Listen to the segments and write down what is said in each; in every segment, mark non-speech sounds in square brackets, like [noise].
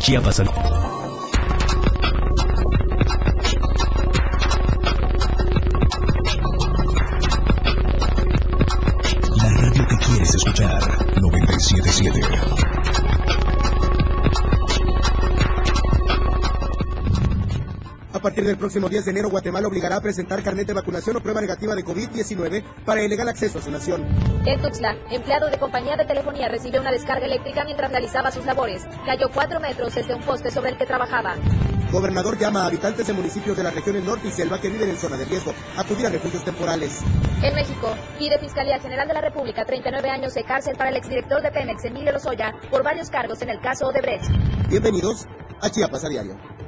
Chiapas al... La radio que quieres escuchar, 977. Partir del próximo 10 de enero, Guatemala obligará a presentar carnet de vacunación o prueba negativa de COVID-19 para el legal acceso a su nación. En Tuxtla, empleado de compañía de telefonía recibió una descarga eléctrica mientras realizaba sus labores. Cayó cuatro metros desde un poste sobre el que trabajaba. Gobernador llama a habitantes de municipios de las regiones norte y selva que viven en zona de riesgo a acudir a refugios temporales. En México, pide Fiscalía General de la República 39 años de cárcel para el exdirector de Pemex, Emilio Lozoya, por varios cargos en el caso Odebrecht. Bienvenidos a Chiapas a Diario.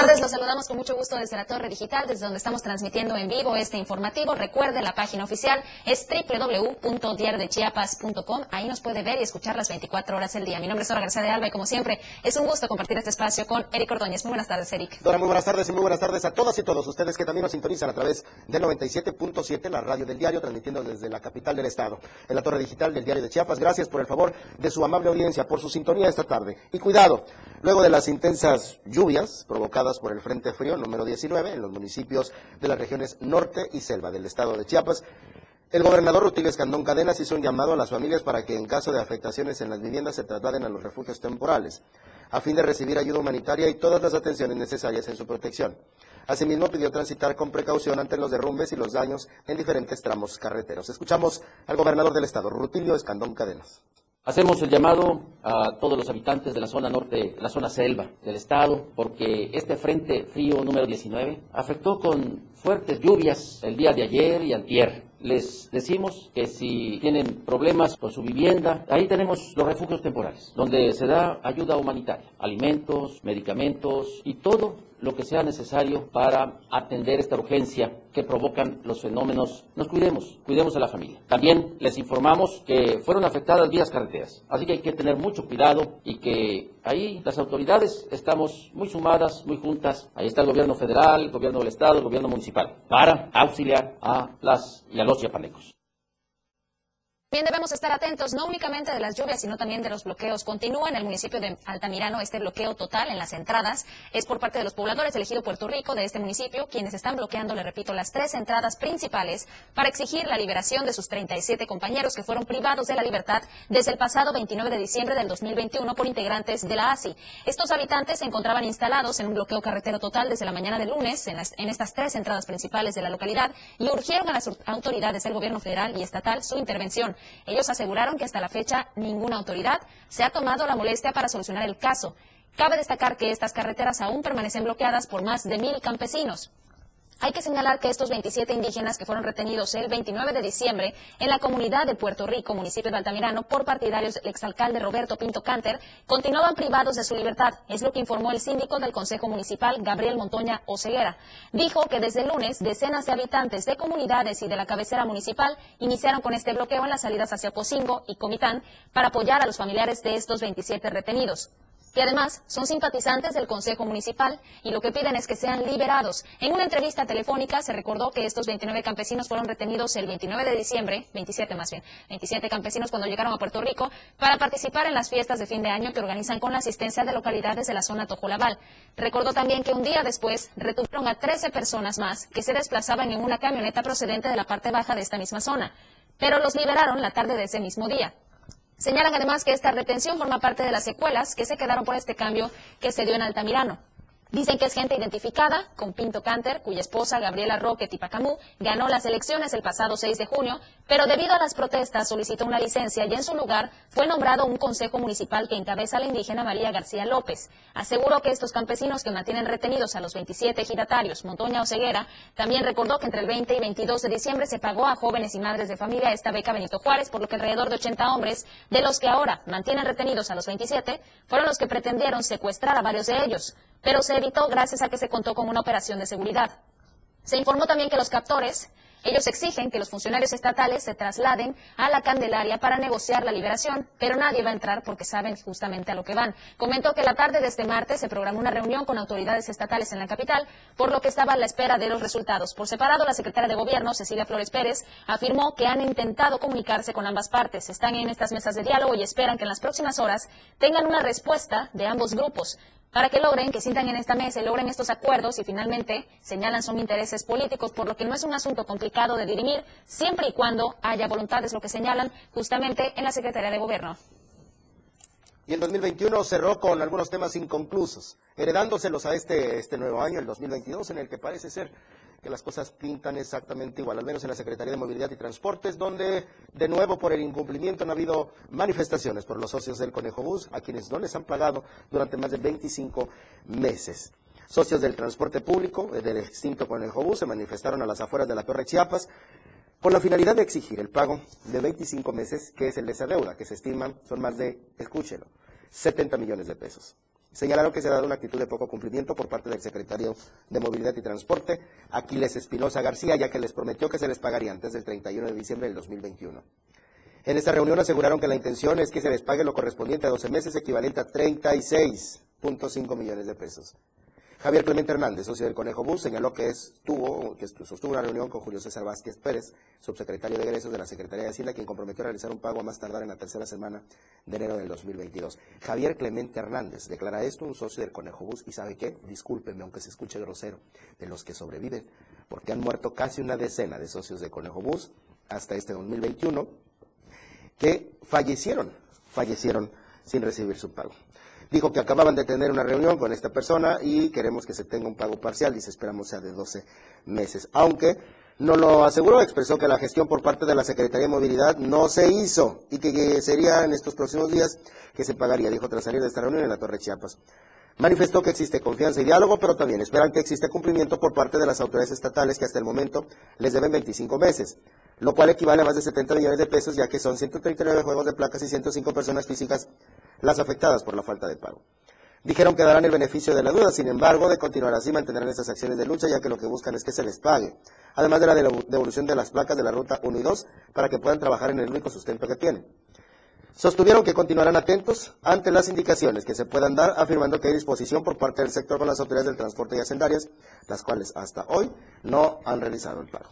Tardes, los saludamos con mucho gusto desde la Torre Digital, desde donde estamos transmitiendo en vivo este informativo. Recuerde, la página oficial es www.diariodechiapas.com. Ahí nos puede ver y escuchar las 24 horas del día. Mi nombre es Dora García de Alba y como siempre, es un gusto compartir este espacio con Eric Ordóñez. Muy buenas tardes, Eric. Dora, muy buenas tardes y muy buenas tardes a todas y todos ustedes que también nos sintonizan a través del 97.7, la radio del diario, transmitiendo desde la capital del estado, en la Torre Digital del Diario de Chiapas. Gracias por el favor de su amable audiencia, por su sintonía esta tarde. Y cuidado, luego de las intensas lluvias provocadas por el Frente Frío número 19 en los municipios de las regiones norte y selva del estado de Chiapas. El gobernador Rutilio Escandón Cadenas hizo un llamado a las familias para que en caso de afectaciones en las viviendas se trasladen a los refugios temporales, a fin de recibir ayuda humanitaria y todas las atenciones necesarias en su protección. Asimismo, pidió transitar con precaución ante los derrumbes y los daños en diferentes tramos carreteros. Escuchamos al gobernador del estado, Rutilio Escandón Cadenas. Hacemos el llamado a todos los habitantes de la zona norte, la zona selva del estado, porque este frente frío número 19 afectó con fuertes lluvias el día de ayer y antier. Les decimos que si tienen problemas con su vivienda, ahí tenemos los refugios temporales, donde se da ayuda humanitaria, alimentos, medicamentos y todo lo que sea necesario para atender esta urgencia que provocan los fenómenos. Nos cuidemos, cuidemos a la familia. También les informamos que fueron afectadas vías carreteras, así que hay que tener mucho cuidado y que ahí las autoridades estamos muy sumadas, muy juntas. Ahí está el gobierno federal, el gobierno del estado, el gobierno municipal, para auxiliar a las y a los chiapanecos. Bien, debemos estar atentos no únicamente de las lluvias, sino también de los bloqueos. Continúa en el municipio de Altamirano este bloqueo total en las entradas. Es por parte de los pobladores elegido Puerto Rico de este municipio, quienes están bloqueando, le repito, las tres entradas principales para exigir la liberación de sus 37 compañeros que fueron privados de la libertad desde el pasado 29 de diciembre del 2021 por integrantes de la ASI. Estos habitantes se encontraban instalados en un bloqueo carretero total desde la mañana del lunes en, las- en estas tres entradas principales de la localidad y urgieron a las autoridades del gobierno federal y estatal su intervención. Ellos aseguraron que hasta la fecha ninguna autoridad se ha tomado la molestia para solucionar el caso. Cabe destacar que estas carreteras aún permanecen bloqueadas por más de mil campesinos. Hay que señalar que estos 27 indígenas que fueron retenidos el 29 de diciembre en la comunidad de Puerto Rico, municipio de Altamirano, por partidarios del exalcalde Roberto Pinto Canter, continuaban privados de su libertad. Es lo que informó el síndico del Consejo Municipal, Gabriel Montoña Oceguera. Dijo que desde el lunes decenas de habitantes de comunidades y de la cabecera municipal iniciaron con este bloqueo en las salidas hacia Pocingo y Comitán para apoyar a los familiares de estos 27 retenidos que además son simpatizantes del Consejo Municipal y lo que piden es que sean liberados. En una entrevista telefónica se recordó que estos 29 campesinos fueron retenidos el 29 de diciembre, 27 más bien, 27 campesinos cuando llegaron a Puerto Rico para participar en las fiestas de fin de año que organizan con la asistencia de localidades de la zona Tojolabal. Recordó también que un día después retuvieron a 13 personas más que se desplazaban en una camioneta procedente de la parte baja de esta misma zona, pero los liberaron la tarde de ese mismo día. Señalan además que esta retención forma parte de las secuelas que se quedaron por este cambio que se dio en Altamirano. Dicen que es gente identificada con Pinto Canter, cuya esposa Gabriela Roque Tipacamú ganó las elecciones el pasado 6 de junio, pero debido a las protestas solicitó una licencia y en su lugar fue nombrado un consejo municipal que encabeza la indígena María García López. Aseguró que estos campesinos que mantienen retenidos a los 27 ejidatarios Montoña o Ceguera, también recordó que entre el 20 y 22 de diciembre se pagó a jóvenes y madres de familia esta beca Benito Juárez, por lo que alrededor de 80 hombres, de los que ahora mantienen retenidos a los 27, fueron los que pretendieron secuestrar a varios de ellos pero se evitó gracias a que se contó con una operación de seguridad. Se informó también que los captores Ellos exigen que los funcionarios estatales se trasladen a la Candelaria para negociar la liberación, pero nadie va a entrar porque saben justamente a lo que van. Comentó que la tarde de este martes se programó una reunión con autoridades estatales en la capital, por lo que estaba a la espera de los resultados. Por separado, la secretaria de Gobierno, Cecilia Flores Pérez, afirmó que han intentado comunicarse con ambas partes. Están en estas mesas de diálogo y esperan que en las próximas horas tengan una respuesta de ambos grupos para que logren, que sientan en esta mesa logren estos acuerdos y finalmente señalan son intereses políticos, por lo que no es un asunto complicado de dirimir, siempre y cuando haya voluntad, es lo que señalan justamente en la Secretaría de Gobierno. Y el 2021 cerró con algunos temas inconclusos, heredándoselos a este, este nuevo año, el 2022, en el que parece ser que las cosas pintan exactamente igual, al menos en la Secretaría de Movilidad y Transportes, donde de nuevo por el incumplimiento han habido manifestaciones por los socios del Conejo Bus, a quienes no les han pagado durante más de 25 meses. Socios del transporte público eh, del extinto Conejo Bus se manifestaron a las afueras de la Torre Chiapas con la finalidad de exigir el pago de 25 meses, que es el de esa deuda, que se estiman son más de, escúchelo, 70 millones de pesos. Señalaron que se ha dado una actitud de poco cumplimiento por parte del secretario de Movilidad y Transporte, Aquiles Espinosa García, ya que les prometió que se les pagaría antes del 31 de diciembre del 2021. En esta reunión aseguraron que la intención es que se les pague lo correspondiente a 12 meses, equivalente a 36.5 millones de pesos. Javier Clemente Hernández, socio del Conejo Bus, señaló que, estuvo, que sostuvo una reunión con Julio César Vázquez Pérez, subsecretario de egresos de la Secretaría de Hacienda, quien comprometió a realizar un pago a más tardar en la tercera semana de enero del 2022. Javier Clemente Hernández declara esto un socio del Conejo Bus y sabe qué, discúlpeme aunque se escuche grosero, de los que sobreviven, porque han muerto casi una decena de socios de Conejo Bus hasta este 2021 que fallecieron, fallecieron sin recibir su pago. Dijo que acababan de tener una reunión con esta persona y queremos que se tenga un pago parcial, y esperamos sea de 12 meses. Aunque no lo aseguró, expresó que la gestión por parte de la Secretaría de Movilidad no se hizo y que sería en estos próximos días que se pagaría, dijo tras salir de esta reunión en la Torre Chiapas. Manifestó que existe confianza y diálogo, pero también esperan que existe cumplimiento por parte de las autoridades estatales que hasta el momento les deben 25 meses, lo cual equivale a más de 70 millones de pesos, ya que son 139 juegos de placas y 105 personas físicas las afectadas por la falta de pago. Dijeron que darán el beneficio de la duda, sin embargo, de continuar así mantendrán estas acciones de lucha, ya que lo que buscan es que se les pague, además de la devolución de las placas de la ruta 1 y 2, para que puedan trabajar en el único sustento que tienen. Sostuvieron que continuarán atentos ante las indicaciones que se puedan dar, afirmando que hay disposición por parte del sector con las autoridades del transporte y hacendarias, las cuales hasta hoy no han realizado el pago.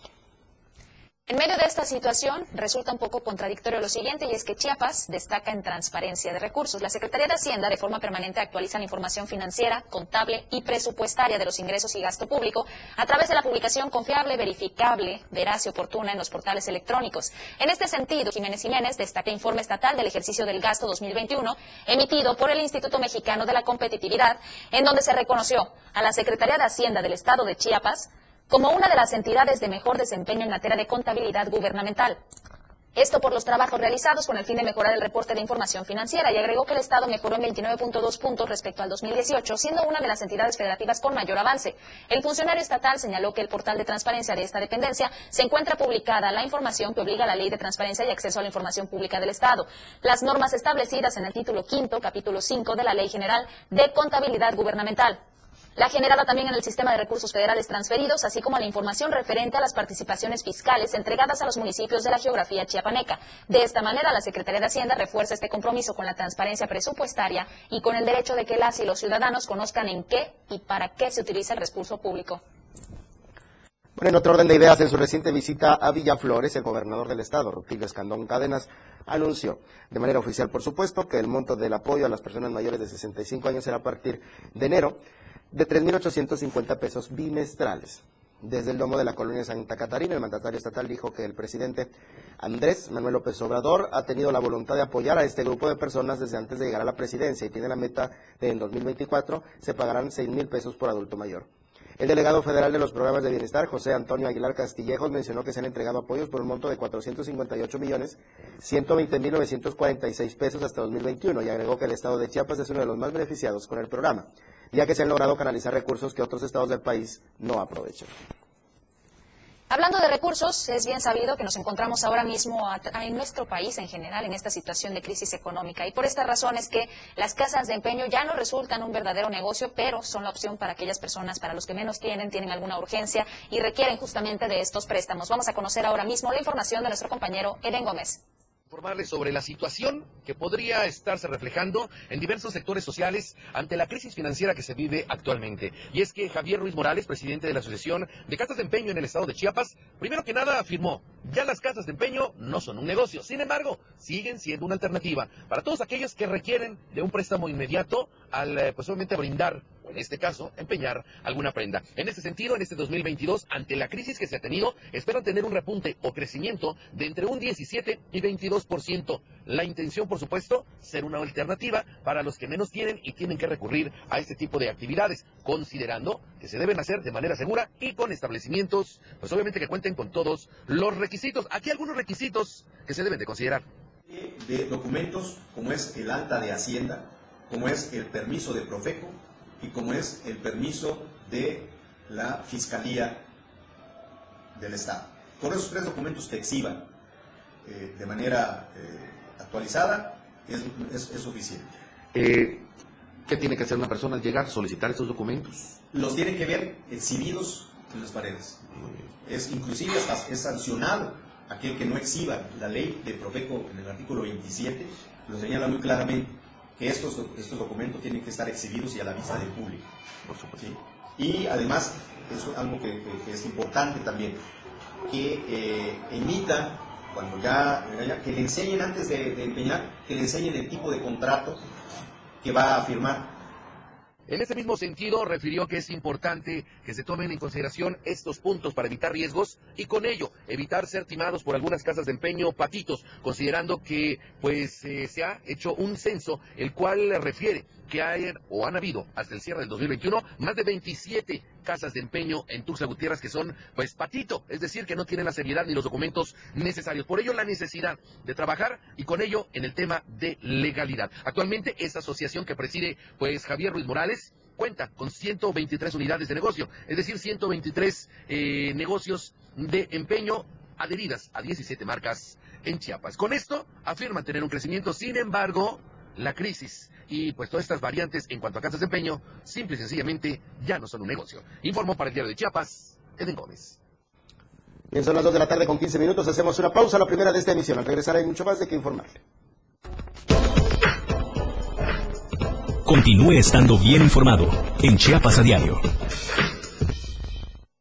En medio de esta situación, resulta un poco contradictorio lo siguiente, y es que Chiapas destaca en transparencia de recursos. La Secretaría de Hacienda de forma permanente actualiza la información financiera, contable y presupuestaria de los ingresos y gasto público a través de la publicación confiable, verificable, veraz y oportuna en los portales electrónicos. En este sentido, Jiménez Jiménez destaca informe estatal del ejercicio del gasto 2021 emitido por el Instituto Mexicano de la Competitividad, en donde se reconoció a la Secretaría de Hacienda del Estado de Chiapas como una de las entidades de mejor desempeño en materia de contabilidad gubernamental. Esto por los trabajos realizados con el fin de mejorar el reporte de información financiera y agregó que el Estado mejoró en 29.2 puntos respecto al 2018, siendo una de las entidades federativas con mayor avance. El funcionario estatal señaló que el portal de transparencia de esta dependencia se encuentra publicada la información que obliga a la Ley de Transparencia y Acceso a la Información Pública del Estado, las normas establecidas en el título quinto, capítulo 5 de la Ley General de Contabilidad Gubernamental la generada también en el sistema de recursos federales transferidos, así como la información referente a las participaciones fiscales entregadas a los municipios de la geografía chiapaneca. De esta manera, la Secretaría de Hacienda refuerza este compromiso con la transparencia presupuestaria y con el derecho de que las y los ciudadanos conozcan en qué y para qué se utiliza el recurso público. Bueno, en otro orden de ideas, en su reciente visita a Villaflores, el gobernador del estado, Rutilio Escandón Cádenas, anunció, de manera oficial por supuesto, que el monto del apoyo a las personas mayores de 65 años será a partir de enero de 3.850 pesos bimestrales. Desde el domo de la colonia Santa Catarina, el mandatario estatal dijo que el presidente Andrés Manuel López Obrador ha tenido la voluntad de apoyar a este grupo de personas desde antes de llegar a la presidencia y tiene la meta de en 2024 se pagarán 6 mil pesos por adulto mayor. El delegado federal de los programas de bienestar, José Antonio Aguilar Castillejos, mencionó que se han entregado apoyos por un monto de 458 millones 120 mil 946 pesos hasta 2021 y agregó que el estado de Chiapas es uno de los más beneficiados con el programa ya que se han logrado canalizar recursos que otros estados del país no aprovechan. Hablando de recursos, es bien sabido que nos encontramos ahora mismo en nuestro país en general en esta situación de crisis económica y por esta razón es que las casas de empeño ya no resultan un verdadero negocio, pero son la opción para aquellas personas, para los que menos tienen, tienen alguna urgencia y requieren justamente de estos préstamos. Vamos a conocer ahora mismo la información de nuestro compañero Eden Gómez informarles sobre la situación que podría estarse reflejando en diversos sectores sociales ante la crisis financiera que se vive actualmente. Y es que Javier Ruiz Morales, presidente de la Asociación de Casas de Empeño en el estado de Chiapas, primero que nada afirmó, ya las casas de empeño no son un negocio, sin embargo, siguen siendo una alternativa para todos aquellos que requieren de un préstamo inmediato al, eh, pues brindar en este caso, empeñar alguna prenda. En este sentido, en este 2022, ante la crisis que se ha tenido, esperan tener un repunte o crecimiento de entre un 17 y 22%. La intención, por supuesto, ser una alternativa para los que menos tienen y tienen que recurrir a este tipo de actividades, considerando que se deben hacer de manera segura y con establecimientos, pues obviamente que cuenten con todos los requisitos. Aquí algunos requisitos que se deben de considerar. De documentos como es el alta de Hacienda, como es el permiso de Profeco, y como es el permiso de la Fiscalía del Estado. Con esos tres documentos que exhiban eh, de manera eh, actualizada es, suficiente. Eh, ¿Qué tiene que hacer una persona al llegar, solicitar esos documentos? Los tiene que ver exhibidos en las paredes. Es inclusive es sancionado aquel que no exhiba la ley de Profeco en el artículo 27, lo señala muy claramente que estos, estos documentos tienen que estar exhibidos y a la vista del público. Por supuesto. Y además, es algo que, es importante también, que eh, emita, cuando ya, que le enseñen antes de, de empeñar, que le enseñen el tipo de contrato que va a firmar en ese mismo sentido, refirió que es importante que se tomen en consideración estos puntos para evitar riesgos y con ello evitar ser timados por algunas casas de empeño patitos, considerando que pues eh, se ha hecho un censo el cual refiere que hay o han habido hasta el cierre del 2021 más de 27 casas de empeño en Tuxtla Gutiérrez que son pues patito, es decir, que no tienen la seriedad ni los documentos necesarios. Por ello la necesidad de trabajar y con ello en el tema de legalidad. Actualmente esta asociación que preside pues Javier Ruiz Morales cuenta con 123 unidades de negocio, es decir, 123 eh, negocios de empeño adheridas a 17 marcas en Chiapas. Con esto afirman tener un crecimiento, sin embargo, la crisis y pues todas estas variantes en cuanto a casas de empeño, simple y sencillamente ya no son un negocio. Informó para el diario de Chiapas, Eden Gómez. Bien, son las 2 de la tarde con 15 minutos, hacemos una pausa, la primera de esta emisión. Al regresar hay mucho más de que informarle. Continúe estando bien informado en Chiapas a diario.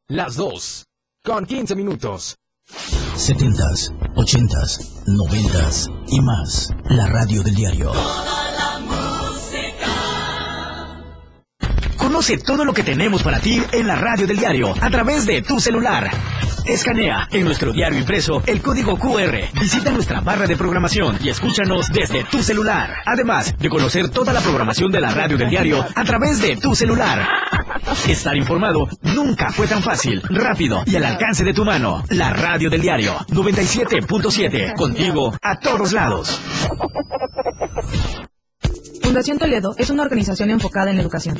Las 2 con 15 minutos. 70s, 80s, 90s y más. La radio del diario. Conoce todo lo que tenemos para ti en la radio del diario a través de tu celular. Escanea en nuestro diario impreso el código QR. Visita nuestra barra de programación y escúchanos desde tu celular. Además de conocer toda la programación de la radio del diario a través de tu celular. Estar informado nunca fue tan fácil, rápido y al alcance de tu mano. La radio del diario 97.7. Contigo a todos lados. Fundación Toledo es una organización enfocada en la educación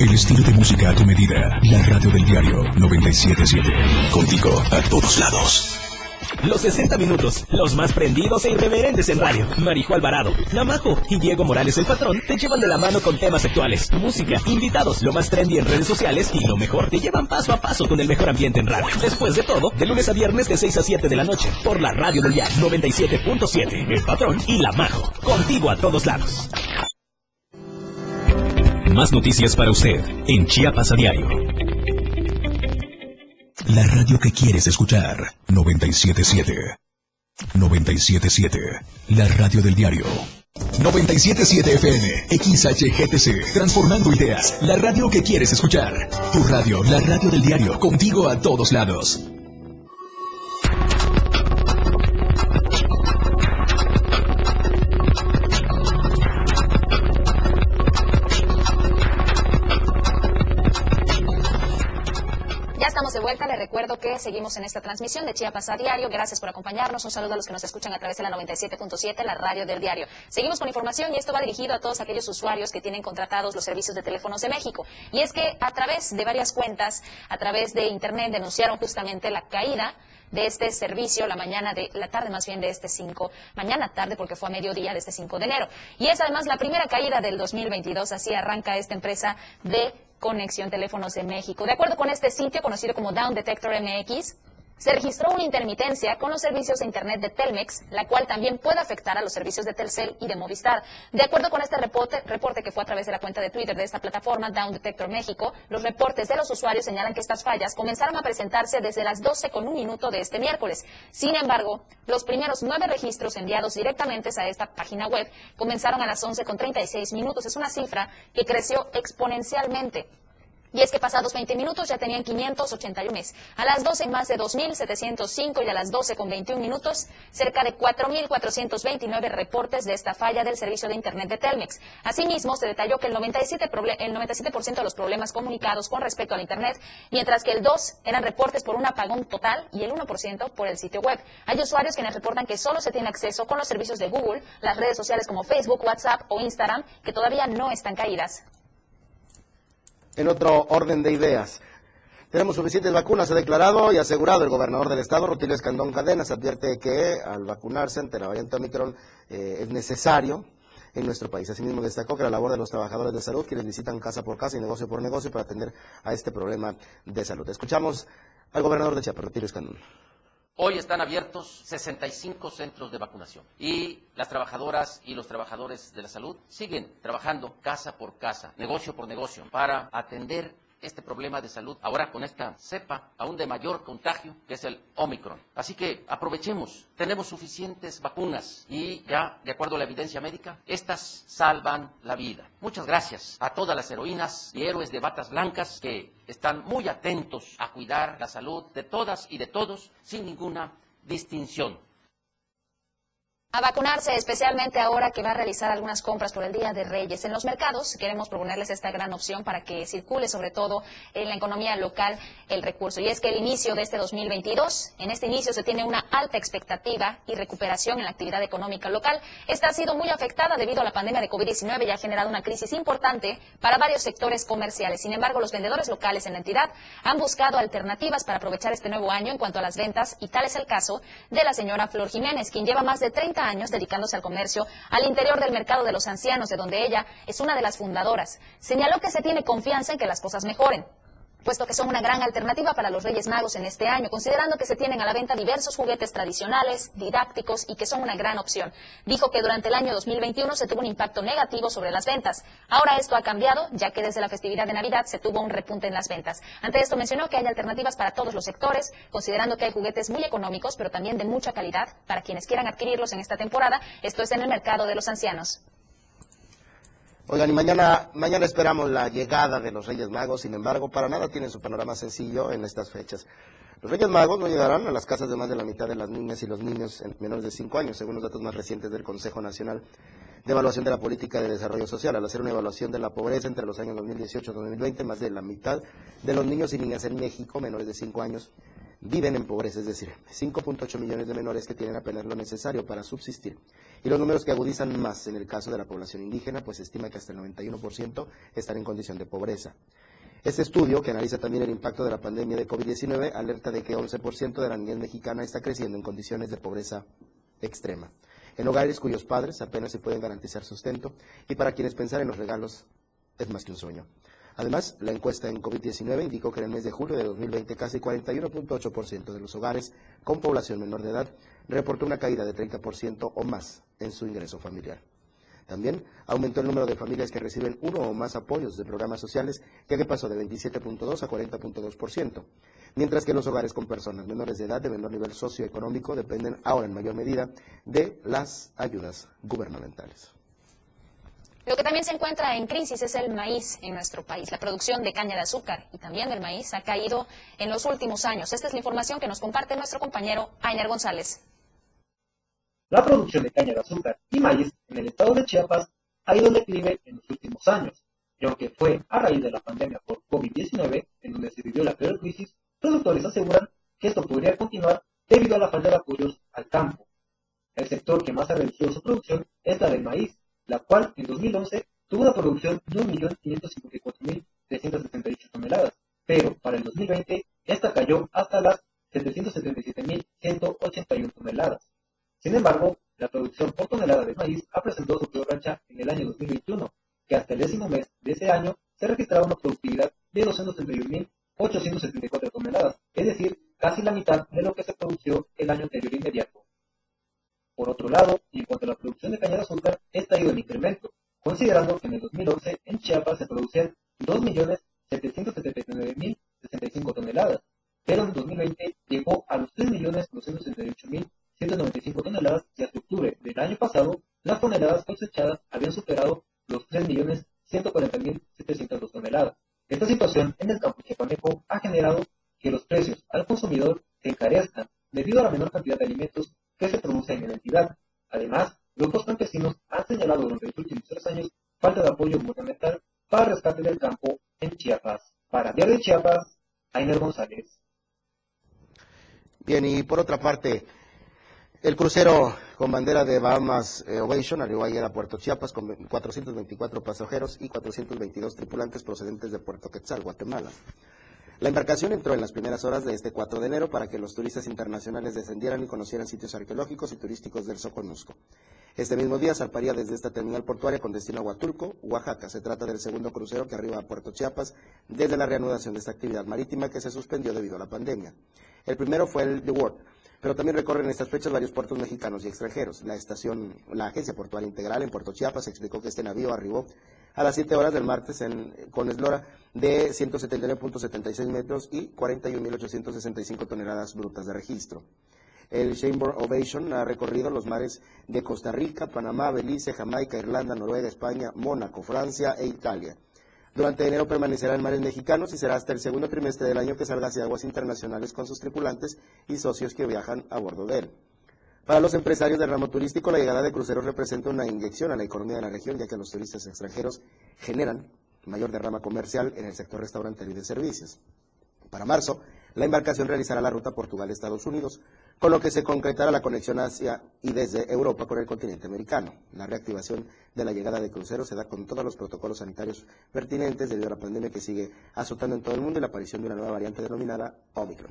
El estilo de música a tu medida. La radio del diario 977. Contigo a todos lados. Los 60 minutos, los más prendidos e irreverentes en radio. Marijo Alvarado, Namajo y Diego Morales el patrón te llevan de la mano con temas actuales, música, invitados, lo más trendy en redes sociales y lo mejor te llevan paso a paso con el mejor ambiente en radio. Después de todo, de lunes a viernes de 6 a 7 de la noche, por la radio del diario 97.7, el patrón y la Majo. Contigo a todos lados. Más noticias para usted en Chiapas a diario. La radio que quieres escuchar. 977. 977. La radio del diario. 977 FM, XHGTC, transformando ideas. La radio que quieres escuchar. Tu radio, la radio del diario, contigo a todos lados. Recuerdo que seguimos en esta transmisión de Chiapas a Diario. Gracias por acompañarnos. Un saludo a los que nos escuchan a través de la 97.7, la radio del diario. Seguimos con información y esto va dirigido a todos aquellos usuarios que tienen contratados los servicios de teléfonos de México. Y es que a través de varias cuentas, a través de Internet, denunciaron justamente la caída de este servicio la mañana de la tarde más bien de este 5, mañana tarde porque fue a mediodía de este 5 de enero. Y es además la primera caída del 2022, así arranca esta empresa de conexión teléfonos de México. De acuerdo con este sitio conocido como Down Detector MX, se registró una intermitencia con los servicios de Internet de Telmex, la cual también puede afectar a los servicios de Telcel y de Movistar. De acuerdo con este reporte, reporte que fue a través de la cuenta de Twitter de esta plataforma, Down Detector México, los reportes de los usuarios señalan que estas fallas comenzaron a presentarse desde las 12 con un minuto de este miércoles. Sin embargo, los primeros nueve registros enviados directamente a esta página web comenzaron a las 11 con 36 minutos. Es una cifra que creció exponencialmente. Y es que pasados 20 minutos ya tenían 581 mes. A las 12 más de 2.705 y a las 12 con 21 minutos cerca de 4.429 reportes de esta falla del servicio de Internet de Telmex. Asimismo, se detalló que el 97%, el 97 de los problemas comunicados con respecto al Internet, mientras que el 2 eran reportes por un apagón total y el 1% por el sitio web. Hay usuarios quienes reportan que solo se tiene acceso con los servicios de Google, las redes sociales como Facebook, WhatsApp o Instagram, que todavía no están caídas. En otro orden de ideas, tenemos suficientes vacunas, ha declarado y asegurado el gobernador del estado, Rutilio Escandón Cadenas, advierte que al vacunarse ante la variante Omicron eh, es necesario en nuestro país. Asimismo, destacó que la labor de los trabajadores de salud, quienes visitan casa por casa y negocio por negocio para atender a este problema de salud. Escuchamos al gobernador de Chiapas, Rutilio Escandón. Hoy están abiertos 65 centros de vacunación y las trabajadoras y los trabajadores de la salud siguen trabajando casa por casa, negocio por negocio, para atender este problema de salud ahora con esta cepa aún de mayor contagio que es el Omicron. Así que aprovechemos, tenemos suficientes vacunas y ya de acuerdo a la evidencia médica, estas salvan la vida. Muchas gracias a todas las heroínas y héroes de batas blancas que están muy atentos a cuidar la salud de todas y de todos sin ninguna distinción a vacunarse, especialmente ahora que va a realizar algunas compras por el Día de Reyes. En los mercados queremos proponerles esta gran opción para que circule sobre todo en la economía local el recurso. Y es que el inicio de este 2022, en este inicio se tiene una alta expectativa y recuperación en la actividad económica local. Esta ha sido muy afectada debido a la pandemia de COVID-19 y ha generado una crisis importante para varios sectores comerciales. Sin embargo, los vendedores locales en la entidad han buscado alternativas para aprovechar este nuevo año en cuanto a las ventas y tal es el caso de la señora Flor Jiménez, quien lleva más de 30 años dedicándose al comercio al interior del mercado de los ancianos, de donde ella es una de las fundadoras. Señaló que se tiene confianza en que las cosas mejoren puesto que son una gran alternativa para los Reyes Magos en este año, considerando que se tienen a la venta diversos juguetes tradicionales, didácticos y que son una gran opción. Dijo que durante el año 2021 se tuvo un impacto negativo sobre las ventas. Ahora esto ha cambiado, ya que desde la festividad de Navidad se tuvo un repunte en las ventas. Ante esto mencionó que hay alternativas para todos los sectores, considerando que hay juguetes muy económicos, pero también de mucha calidad para quienes quieran adquirirlos en esta temporada. Esto es en el mercado de los ancianos. Oigan, y mañana, mañana esperamos la llegada de los Reyes Magos, sin embargo, para nada tienen su panorama sencillo en estas fechas. Los Reyes Magos no llegarán a las casas de más de la mitad de las niñas y los niños menores de 5 años, según los datos más recientes del Consejo Nacional de Evaluación de la Política de Desarrollo Social. Al hacer una evaluación de la pobreza entre los años 2018 y 2020, más de la mitad de los niños y niñas en México menores de 5 años viven en pobreza, es decir, 5.8 millones de menores que tienen apenas lo necesario para subsistir. Y los números que agudizan más en el caso de la población indígena, pues se estima que hasta el 91% están en condición de pobreza. Este estudio, que analiza también el impacto de la pandemia de COVID-19, alerta de que 11% de la niñez mexicana está creciendo en condiciones de pobreza extrema, en hogares cuyos padres apenas se pueden garantizar sustento y para quienes pensar en los regalos es más que un sueño. Además, la encuesta en COVID-19 indicó que en el mes de julio de 2020 casi 41.8% de los hogares con población menor de edad reportó una caída de 30% o más en su ingreso familiar. También aumentó el número de familias que reciben uno o más apoyos de programas sociales, ya que pasó de 27.2 a 40.2%, mientras que los hogares con personas menores de edad de menor nivel socioeconómico dependen ahora en mayor medida de las ayudas gubernamentales. Lo que también se encuentra en crisis es el maíz en nuestro país. La producción de caña de azúcar y también del maíz ha caído en los últimos años. Esta es la información que nos comparte nuestro compañero Ainer González. La producción de caña de azúcar y maíz en el estado de Chiapas ha ido en declive en los últimos años, y aunque fue a raíz de la pandemia por COVID-19, en donde se vivió la peor crisis, productores aseguran que esto podría continuar debido a la falta de apoyos al campo. El sector que más ha reducido su producción es la del maíz, la cual en 2011 tuvo una producción de 1.554.378 toneladas, pero para el 2020 esta cayó hasta las 777.181 toneladas. Sin embargo, la producción por tonelada de maíz ha presentado su peor racha en el año 2021, que hasta el décimo mes de ese año se registraba una productividad de 231.874 toneladas, es decir, casi la mitad de lo que se produjo el año anterior inmediato. Por otro lado, en cuanto a la producción de caña de azúcar, esta ha ido en incremento, considerando que en el 2011 en Chiapas se producían 2.779.065 toneladas, pero en 2020 llegó a los 3.268.195 toneladas y hasta octubre del año pasado las toneladas cosechadas habían superado los 3.140.702 toneladas. Esta situación en el campo chiapaneco ha generado que los precios al consumidor se encarezcan debido a la menor cantidad de alimentos que se producen en la entidad. Además, grupos campesinos han señalado durante los últimos tres años falta de apoyo gubernamental para rescate del campo en Chiapas. Para Diario de Chiapas, Ainer González. Bien, y por otra parte, el crucero con bandera de Bahamas eh, Ovation arribó ayer a Puerto Chiapas con 424 pasajeros y 422 tripulantes procedentes de Puerto Quetzal, Guatemala. La embarcación entró en las primeras horas de este 4 de enero para que los turistas internacionales descendieran y conocieran sitios arqueológicos y turísticos del Soconusco. Este mismo día zarparía desde esta terminal portuaria con destino a Huatulco, Oaxaca. Se trata del segundo crucero que arriba a Puerto Chiapas desde la reanudación de esta actividad marítima que se suspendió debido a la pandemia. El primero fue el The World, pero también recorren estas fechas varios puertos mexicanos y extranjeros. La estación, la Agencia Portuaria Integral en Puerto Chiapas explicó que este navío arribó a las 7 horas del martes en, con eslora de 179.76 metros y 41.865 toneladas brutas de registro. El Chamber Ovation ha recorrido los mares de Costa Rica, Panamá, Belice, Jamaica, Irlanda, Noruega, España, Mónaco, Francia e Italia. Durante enero permanecerá en mares mexicanos y será hasta el segundo trimestre del año que salga hacia aguas internacionales con sus tripulantes y socios que viajan a bordo de él. Para los empresarios del ramo turístico, la llegada de cruceros representa una inyección a la economía de la región, ya que los turistas extranjeros generan mayor derrama comercial en el sector restaurantero y de servicios. Para marzo, la embarcación realizará la ruta Portugal-Estados Unidos, con lo que se concretará la conexión hacia y desde Europa con el continente americano. La reactivación de la llegada de cruceros se da con todos los protocolos sanitarios pertinentes debido a la pandemia que sigue azotando en todo el mundo y la aparición de una nueva variante denominada Omicron.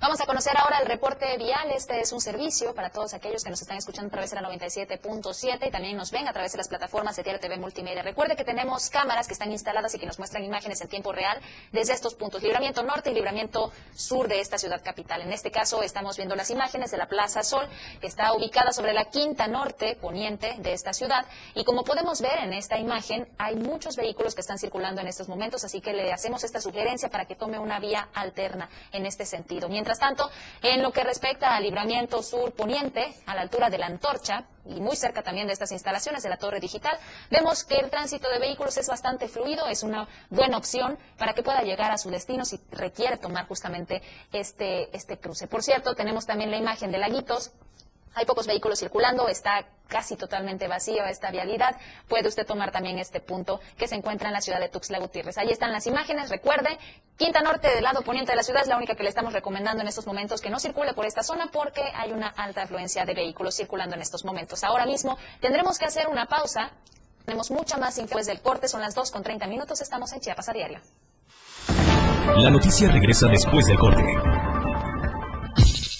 Vamos a conocer ahora el reporte vial. Este es un servicio para todos aquellos que nos están escuchando a través de la 97.7 y también nos ven a través de las plataformas de Tierra TV Multimedia. Recuerde que tenemos cámaras que están instaladas y que nos muestran imágenes en tiempo real desde estos puntos, libramiento norte y libramiento sur de esta ciudad capital. En este caso estamos viendo las imágenes de la Plaza Sol, que está ubicada sobre la quinta norte poniente de esta ciudad. Y como podemos ver en esta imagen, hay muchos vehículos que están circulando en estos momentos, así que le hacemos esta sugerencia para que tome una vía alterna en este sentido. Mientras tanto, en lo que respecta al libramiento sur poniente, a la altura de la antorcha, y muy cerca también de estas instalaciones de la torre digital, vemos que el tránsito de vehículos es bastante fluido, es una buena opción para que pueda llegar a su destino si requiere tomar justamente este, este cruce. Por cierto, tenemos también la imagen de Laguitos, hay pocos vehículos circulando, está casi totalmente vacío esta vialidad. Puede usted tomar también este punto que se encuentra en la ciudad de Tuxtla Gutiérrez. Ahí están las imágenes. Recuerde, Quinta Norte del lado poniente de la ciudad es la única que le estamos recomendando en estos momentos que no circule por esta zona porque hay una alta afluencia de vehículos circulando en estos momentos. Ahora mismo tendremos que hacer una pausa. Tenemos mucha más info del corte, son las 2 con 30 minutos. Estamos en Chiapas a diario. La noticia regresa después del corte.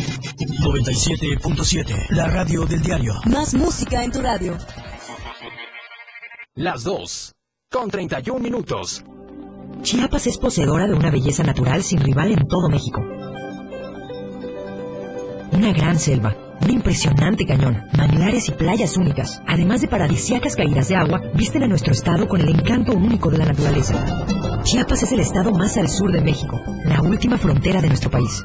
97.7. La radio del diario. Más música en tu radio. Las 2 con 31 minutos. Chiapas es poseedora de una belleza natural sin rival en todo México. Una gran selva, un impresionante cañón, manglares y playas únicas, además de paradisíacas caídas de agua, visten a nuestro estado con el encanto único de la naturaleza. Chiapas es el estado más al sur de México, la última frontera de nuestro país.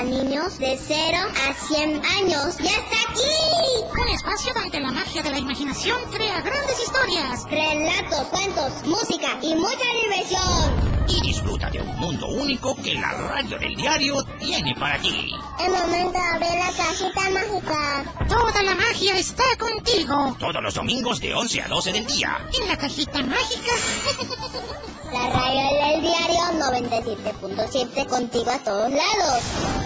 Para niños de 0 a 100 años ya está aquí. Un espacio donde la magia de la imaginación crea grandes historias. Relatos, cuentos, música y mucha diversión. Y disfruta de un mundo único que la radio del diario tiene para ti. El momento de abrir la cajita mágica. Toda la magia está contigo. Todos los domingos de 11 a 12 del día. En la cajita mágica. [laughs] La radio del diario 97.7 contigo a todos lados.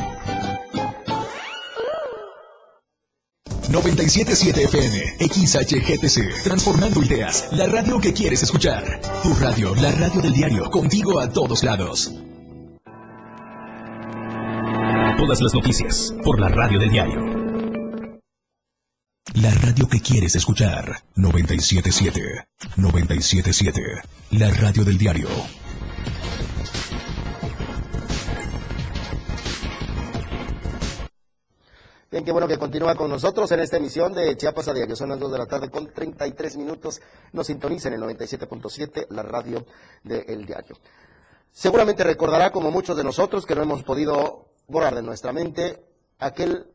977 FM, XHGTC, transformando ideas, la radio que quieres escuchar. Tu radio, la radio del diario, contigo a todos lados. Todas las noticias por la radio del diario. La radio que quieres escuchar. 977. 977. La radio del diario. Bien, qué bueno que continúa con nosotros en esta emisión de Chiapas a Diario. Son las 2 de la tarde con 33 minutos. Nos sintonicen en el 97.7, la radio del diario. Seguramente recordará, como muchos de nosotros, que no hemos podido borrar de nuestra mente aquel,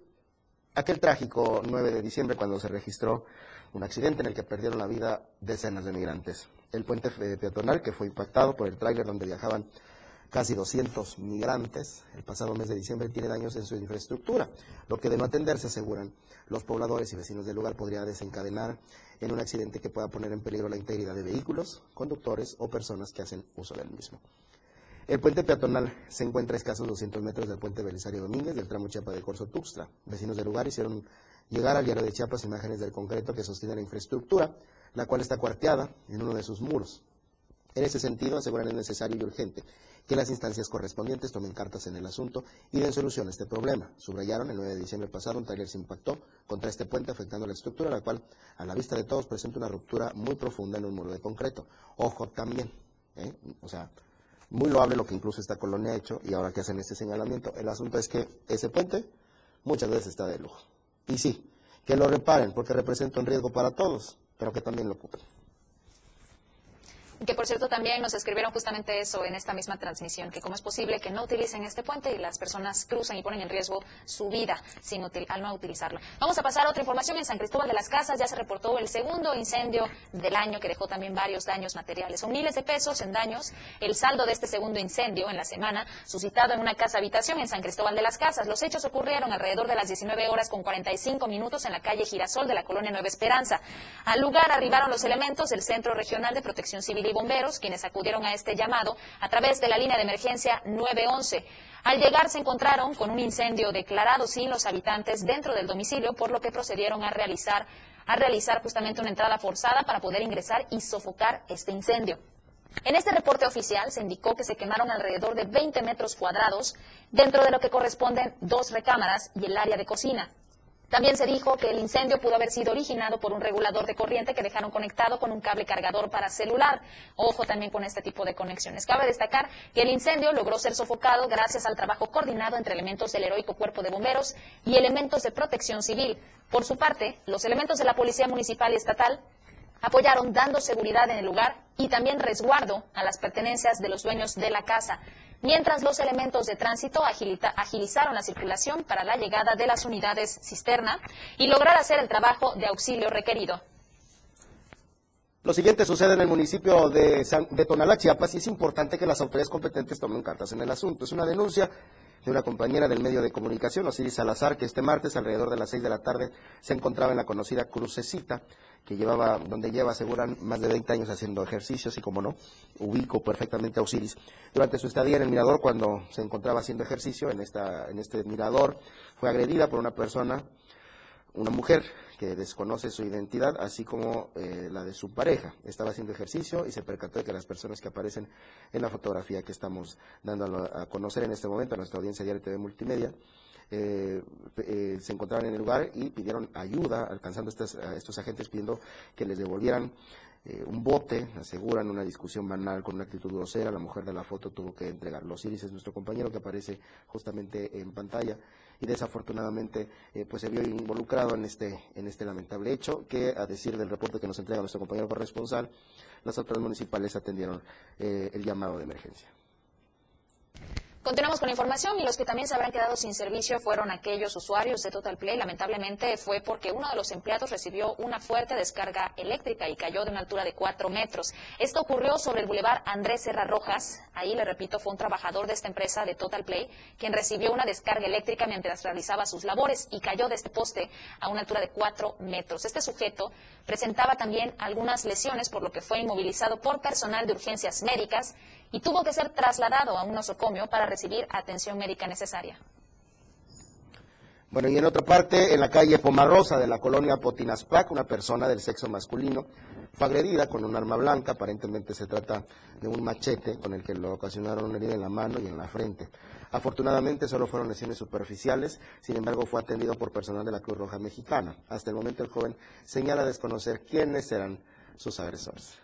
aquel trágico 9 de diciembre cuando se registró un accidente en el que perdieron la vida decenas de migrantes. El puente peatonal que fue impactado por el tráiler donde viajaban casi 200 migrantes el pasado mes de diciembre tiene daños en su infraestructura, lo que de no atenderse, aseguran los pobladores y vecinos del lugar, podría desencadenar en un accidente que pueda poner en peligro la integridad de vehículos, conductores o personas que hacen uso del mismo. El puente peatonal se encuentra a escasos 200 metros del puente Belisario Domínguez del tramo Chiapa de Corso Tuxtla. Vecinos del lugar hicieron llegar al diario de Chiapas imágenes del concreto que sostiene la infraestructura, la cual está cuarteada en uno de sus muros. En ese sentido, aseguran es necesario y urgente que las instancias correspondientes tomen cartas en el asunto y den solución a este problema. Subrayaron el 9 de diciembre pasado un taller se impactó contra este puente afectando la estructura, la cual a la vista de todos presenta una ruptura muy profunda en un muro de concreto. Ojo también, ¿eh? o sea, muy loable lo que incluso esta colonia ha hecho y ahora que hacen este señalamiento. El asunto es que ese puente muchas veces está de lujo. Y sí, que lo reparen porque representa un riesgo para todos, pero que también lo ocupen que por cierto también nos escribieron justamente eso en esta misma transmisión, que cómo es posible que no utilicen este puente y las personas cruzan y ponen en riesgo su vida sin al no utilizarlo. Vamos a pasar a otra información. En San Cristóbal de las Casas ya se reportó el segundo incendio del año que dejó también varios daños materiales. Son miles de pesos en daños el saldo de este segundo incendio en la semana suscitado en una casa habitación en San Cristóbal de las Casas. Los hechos ocurrieron alrededor de las 19 horas con 45 minutos en la calle Girasol de la colonia Nueva Esperanza. Al lugar arribaron los elementos del Centro Regional de Protección Civil y bomberos, quienes acudieron a este llamado a través de la línea de emergencia 911. Al llegar se encontraron con un incendio declarado sin los habitantes dentro del domicilio, por lo que procedieron a realizar, a realizar justamente una entrada forzada para poder ingresar y sofocar este incendio. En este reporte oficial se indicó que se quemaron alrededor de 20 metros cuadrados, dentro de lo que corresponden dos recámaras y el área de cocina. También se dijo que el incendio pudo haber sido originado por un regulador de corriente que dejaron conectado con un cable cargador para celular. Ojo también con este tipo de conexiones. Cabe destacar que el incendio logró ser sofocado gracias al trabajo coordinado entre elementos del heroico cuerpo de bomberos y elementos de protección civil. Por su parte, los elementos de la Policía Municipal y Estatal apoyaron dando seguridad en el lugar y también resguardo a las pertenencias de los dueños de la casa mientras los elementos de tránsito agilizaron la circulación para la llegada de las unidades cisterna y lograr hacer el trabajo de auxilio requerido. Lo siguiente sucede en el municipio de, de Tonalá, Chiapas, y es importante que las autoridades competentes tomen cartas en el asunto. Es una denuncia de una compañera del medio de comunicación, Osiris Salazar, que este martes, alrededor de las seis de la tarde, se encontraba en la conocida Crucecita, que llevaba, donde lleva, aseguran, más de 20 años haciendo ejercicios, y como no, ubico perfectamente a Osiris. Durante su estadía en el mirador, cuando se encontraba haciendo ejercicio en, esta, en este mirador, fue agredida por una persona, una mujer, que desconoce su identidad, así como eh, la de su pareja. Estaba haciendo ejercicio y se percató de que las personas que aparecen en la fotografía que estamos dando a, conocer en este momento a nuestra audiencia diaria TV Multimedia eh, eh, se encontraban en el lugar y pidieron ayuda, alcanzando estos, a estos agentes pidiendo que les devolvieran eh, un bote, aseguran una discusión banal con una actitud grosera, la mujer de la foto tuvo que entregar los iris, es nuestro compañero que aparece justamente en pantalla y desafortunadamente eh, pues se vio involucrado en este, en este lamentable hecho que a decir del reporte que nos entrega nuestro compañero corresponsal, las autoridades municipales atendieron eh, el llamado de emergencia. Continuamos con la información y los que también se habrán quedado sin servicio fueron aquellos usuarios de Total Play. Lamentablemente fue porque uno de los empleados recibió una fuerte descarga eléctrica y cayó de una altura de 4 metros. Esto ocurrió sobre el bulevar Andrés Serra Rojas. Ahí, le repito, fue un trabajador de esta empresa de Total Play quien recibió una descarga eléctrica mientras realizaba sus labores y cayó de este poste a una altura de 4 metros. Este sujeto presentaba también algunas lesiones por lo que fue inmovilizado por personal de urgencias médicas y tuvo que ser trasladado a un nosocomio para recibir atención médica necesaria. Bueno, y en otra parte, en la calle Pomarrosa de la colonia Potinaspac, una persona del sexo masculino fue agredida con un arma blanca, aparentemente se trata de un machete con el que le ocasionaron una herida en la mano y en la frente. Afortunadamente solo fueron lesiones superficiales, sin embargo fue atendido por personal de la Cruz Roja Mexicana. Hasta el momento el joven señala desconocer quiénes eran sus agresores.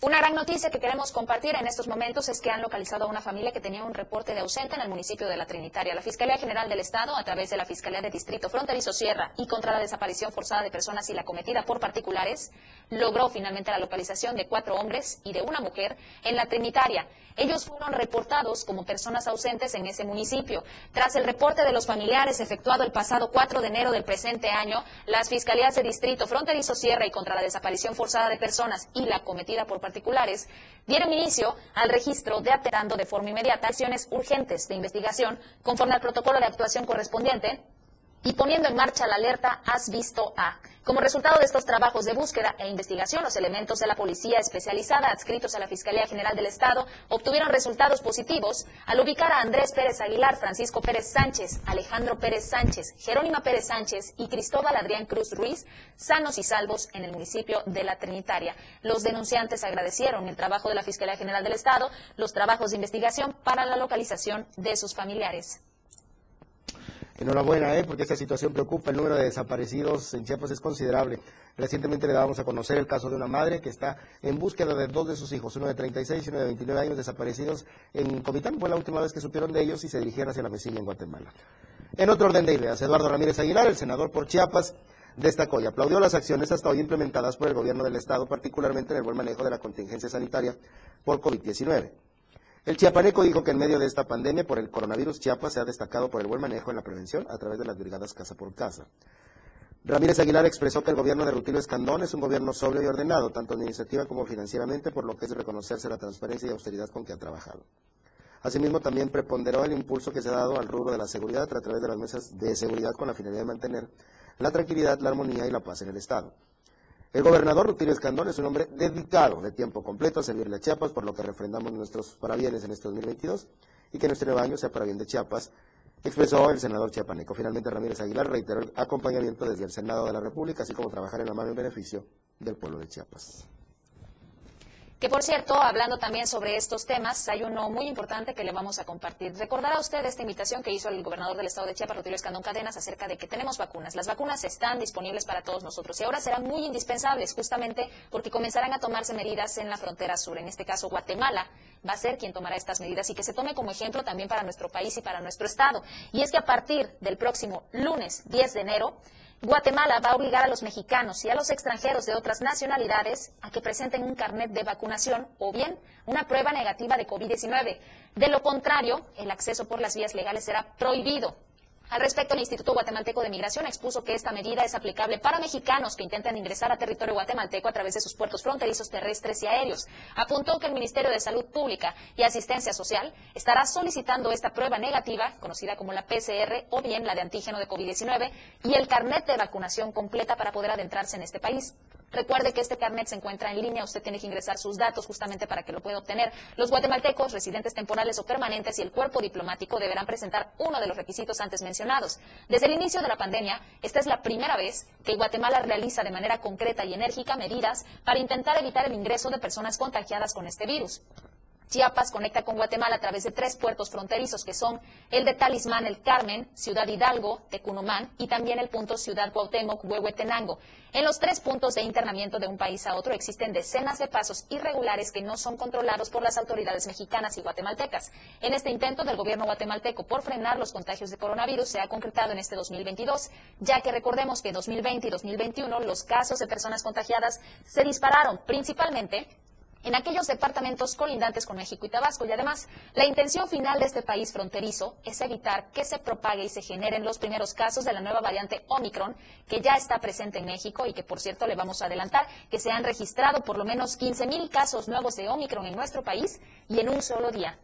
Una gran noticia que queremos compartir en estos momentos es que han localizado a una familia que tenía un reporte de ausente en el municipio de La Trinitaria. La Fiscalía General del Estado, a través de la Fiscalía de Distrito Fronterizo Sierra y contra la desaparición forzada de personas y la cometida por particulares, logró finalmente la localización de cuatro hombres y de una mujer en La Trinitaria. Ellos fueron reportados como personas ausentes en ese municipio. Tras el reporte de los familiares efectuado el pasado 4 de enero del presente año, las Fiscalías de Distrito Fronterizo Sierra y contra la desaparición forzada de personas y la cometida por particulares dieron inicio al registro de aterando de forma inmediata acciones urgentes de investigación conforme al protocolo de actuación correspondiente y poniendo en marcha la alerta Has visto a. Como resultado de estos trabajos de búsqueda e investigación, los elementos de la policía especializada adscritos a la Fiscalía General del Estado obtuvieron resultados positivos al ubicar a Andrés Pérez Aguilar, Francisco Pérez Sánchez, Alejandro Pérez Sánchez, Jerónima Pérez Sánchez y Cristóbal Adrián Cruz Ruiz sanos y salvos en el municipio de La Trinitaria. Los denunciantes agradecieron el trabajo de la Fiscalía General del Estado, los trabajos de investigación para la localización de sus familiares. Enhorabuena, ¿eh? porque esta situación preocupa. El número de desaparecidos en Chiapas es considerable. Recientemente le dábamos a conocer el caso de una madre que está en búsqueda de dos de sus hijos, uno de 36 y uno de 29 años desaparecidos en Comitán. Fue la última vez que supieron de ellos y se dirigieron hacia la mesilla en Guatemala. En otro orden de ideas, Eduardo Ramírez Aguilar, el senador por Chiapas, destacó y aplaudió las acciones hasta hoy implementadas por el gobierno del Estado, particularmente en el buen manejo de la contingencia sanitaria por COVID-19. El chiapaneco dijo que en medio de esta pandemia por el coronavirus, Chiapas se ha destacado por el buen manejo en la prevención a través de las brigadas casa por casa. Ramírez Aguilar expresó que el gobierno de Rutilio Escandón es un gobierno sobrio y ordenado, tanto administrativa como financieramente, por lo que es reconocerse la transparencia y austeridad con que ha trabajado. Asimismo, también preponderó el impulso que se ha dado al rubro de la seguridad a través de las mesas de seguridad con la finalidad de mantener la tranquilidad, la armonía y la paz en el Estado. El gobernador Rutilio Escandón es un hombre dedicado de tiempo completo a servirle a Chiapas, por lo que refrendamos nuestros parabienes en este 2022 y que nuestro nuevo año sea para bien de Chiapas, expresó el senador chiapaneco. Finalmente, Ramírez Aguilar reiteró el acompañamiento desde el Senado de la República, así como trabajar en la mano en beneficio del pueblo de Chiapas. Que por cierto, hablando también sobre estos temas, hay uno muy importante que le vamos a compartir. Recordará usted esta invitación que hizo el gobernador del estado de Chiapas, Rutilio Escandón Cadenas, acerca de que tenemos vacunas. Las vacunas están disponibles para todos nosotros y ahora serán muy indispensables justamente porque comenzarán a tomarse medidas en la frontera sur. En este caso, Guatemala va a ser quien tomará estas medidas y que se tome como ejemplo también para nuestro país y para nuestro estado. Y es que a partir del próximo lunes 10 de enero, Guatemala va a obligar a los mexicanos y a los extranjeros de otras nacionalidades a que presenten un carnet de vacunación o bien una prueba negativa de COVID-19. De lo contrario, el acceso por las vías legales será prohibido. Al respecto, el Instituto Guatemalteco de Migración expuso que esta medida es aplicable para mexicanos que intentan ingresar a territorio guatemalteco a través de sus puertos fronterizos terrestres y aéreos. Apuntó que el Ministerio de Salud Pública y Asistencia Social estará solicitando esta prueba negativa, conocida como la PCR o bien la de antígeno de COVID-19, y el carnet de vacunación completa para poder adentrarse en este país. Recuerde que este carnet se encuentra en línea, usted tiene que ingresar sus datos justamente para que lo pueda obtener. Los guatemaltecos, residentes temporales o permanentes y el cuerpo diplomático deberán presentar uno de los requisitos antes mencionados. Desde el inicio de la pandemia, esta es la primera vez que Guatemala realiza de manera concreta y enérgica medidas para intentar evitar el ingreso de personas contagiadas con este virus. Chiapas conecta con Guatemala a través de tres puertos fronterizos que son el de Talismán, el Carmen, Ciudad Hidalgo, Tecunumán y también el punto Ciudad Cuauhtémoc, Huehuetenango. En los tres puntos de internamiento de un país a otro existen decenas de pasos irregulares que no son controlados por las autoridades mexicanas y guatemaltecas. En este intento del gobierno guatemalteco por frenar los contagios de coronavirus se ha concretado en este 2022, ya que recordemos que en 2020 y 2021 los casos de personas contagiadas se dispararon principalmente en aquellos departamentos colindantes con México y Tabasco. Y además, la intención final de este país fronterizo es evitar que se propague y se generen los primeros casos de la nueva variante Omicron, que ya está presente en México y que, por cierto, le vamos a adelantar que se han registrado por lo menos 15 mil casos nuevos de Omicron en nuestro país y en un solo día.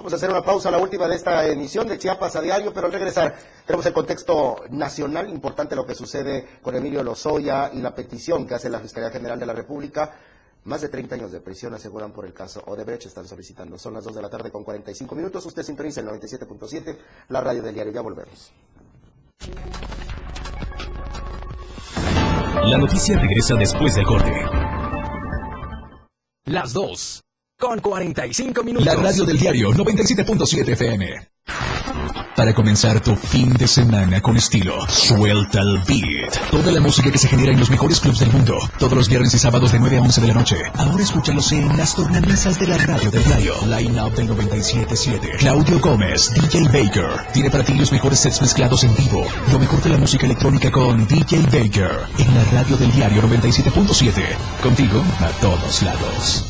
Vamos a hacer una pausa, la última de esta emisión de Chiapas a diario, pero al regresar tenemos el contexto nacional, importante lo que sucede con Emilio Lozoya y la petición que hace la Fiscalía General de la República. Más de 30 años de prisión aseguran por el caso Odebrecht, están solicitando. Son las 2 de la tarde con 45 minutos. Usted sintoniza el 97.7, la radio del diario. Ya volvemos. La noticia regresa después del corte. Las 2 con 45 minutos. La radio del diario 97.7 FM. Para comenzar tu fin de semana con estilo, suelta el beat. Toda la música que se genera en los mejores clubs del mundo. Todos los viernes y sábados de 9 a 11 de la noche. Ahora escúchalos en las tornamesas de la radio del diario. Line Up del 97.7. Claudio Gómez, DJ Baker. Tiene para ti los mejores sets mezclados en vivo. Lo mejor de la música electrónica con DJ Baker. En la radio del diario 97.7. Contigo a todos lados.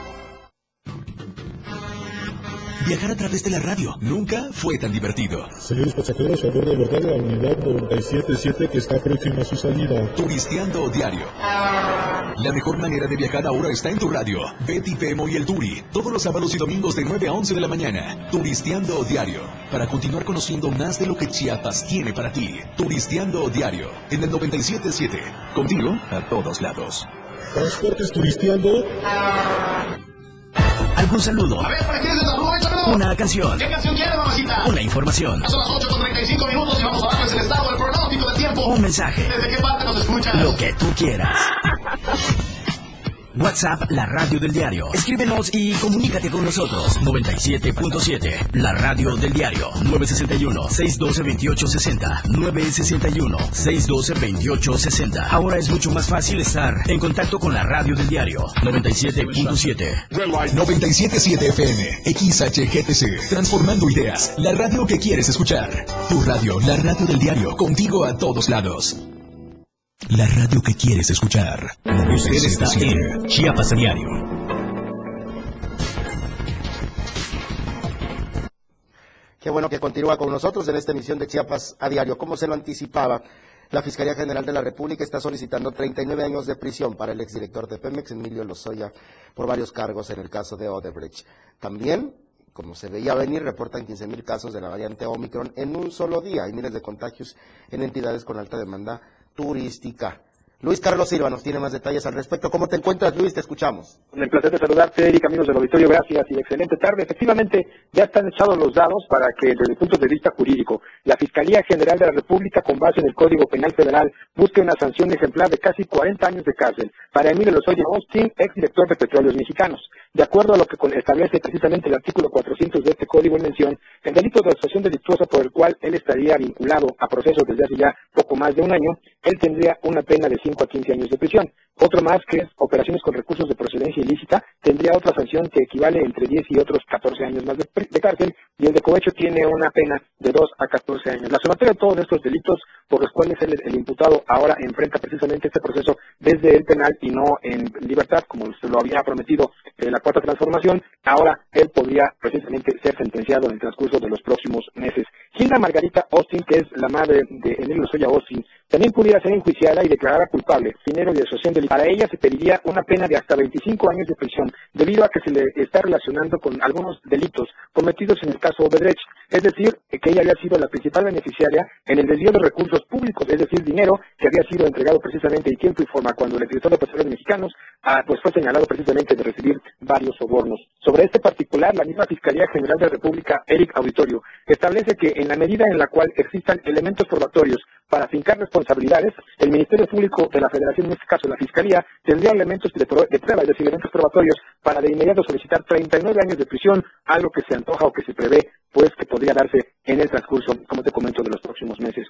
Viajar a través de la radio nunca fue tan divertido. Señores pasajeros, a bordo abordar la unidad 977 que está próxima a su salida. Turisteando diario. La mejor manera de viajar ahora está en tu radio. Betty Pemo y el Turi. Todos los sábados y domingos de 9 a 11 de la mañana. Turisteando diario. Para continuar conociendo más de lo que Chiapas tiene para ti. Turisteando diario. En el 977. Contigo a todos lados. Transportes Turisteando. ¿Algún saludo? A ver, ¿para quién es aprovechalo? Una canción. ¿Qué canción quiere, mamacita? Una información. Son las 8 con 35 minutos y vamos a darles el estado del pronóstico del tiempo. Un mensaje. ¿Desde qué parte nos escuchan? Lo que tú quieras. WhatsApp, la radio del diario. Escríbenos y comunícate con nosotros. 97.7, la radio del diario. 961-612-2860. 961-612-2860. Ahora es mucho más fácil estar en contacto con la radio del diario. 97.7. 97.7 FM, XHGTC, transformando ideas, la radio que quieres escuchar. Tu radio, la radio del diario, contigo a todos lados. La radio que quieres escuchar. Usted está en Chiapas a Diario. Qué bueno que continúa con nosotros en esta emisión de Chiapas a diario. Como se lo anticipaba, la Fiscalía General de la República está solicitando 39 años de prisión para el exdirector de Pemex, Emilio Lozoya, por varios cargos en el caso de Odebrecht. También, como se veía venir, reportan 15.000 casos de la variante Omicron en un solo día. Hay miles de contagios en entidades con alta demanda turística. Luis Carlos Silva nos tiene más detalles al respecto. ¿Cómo te encuentras, Luis? Te escuchamos. Con el placer de saludarte, Erika, amigos del auditorio, gracias y excelente tarde. Efectivamente, ya están echados los dados para que, desde el punto de vista jurídico, la Fiscalía General de la República, con base en el Código Penal Federal, busque una sanción ejemplar de casi 40 años de cárcel para Emilio Lozoya Austin, exdirector de Petróleos Mexicanos. De acuerdo a lo que establece precisamente el artículo 400 de este código en mención, el delito de asociación delictuosa por el cual él estaría vinculado a procesos desde hace ya poco más de un año, él tendría una pena de 5 a 15 años de prisión. Otro más, que es operaciones con recursos de procedencia ilícita, tendría otra sanción que equivale entre 10 y otros 14 años más de, cárcel, y el de cohecho tiene una pena de 2 a 14 años. La sumatoria de todos estos delitos por los cuales el, el imputado ahora enfrenta precisamente este proceso desde el penal y no en libertad, como se lo había prometido en la cuarta transformación, ahora él podría precisamente ser sentenciado en el transcurso de los próximos meses. Hilda Margarita Austin, que es la madre de Emilio Lozoya Austin, también pudiera ser enjuiciada y declarada culpable, dinero de asociación. Para ella se pediría una pena de hasta 25 años de prisión, debido a que se le está relacionando con algunos delitos cometidos en el caso Obedrech, es decir, que ella había sido la principal beneficiaria en el desvío de recursos públicos, es decir, dinero que había sido entregado precisamente en tiempo y forma cuando el director de Petróleos Mexicanos ah, pues fue señalado precisamente de recibir varios sobornos. Sobre este particular, la misma Fiscalía General de la República, Eric Auditorio, establece que en la medida en la cual existan elementos probatorios para fincar responsabilidades, el Ministerio Público de la Federación, en este caso la Fiscalía, tendría elementos de, prueba, es decir, elementos probatorios para de inmediato solicitar 39 años de prisión, algo que se antoja o que se prevé, pues que podría darse en el transcurso, como te comento, de los próximos meses.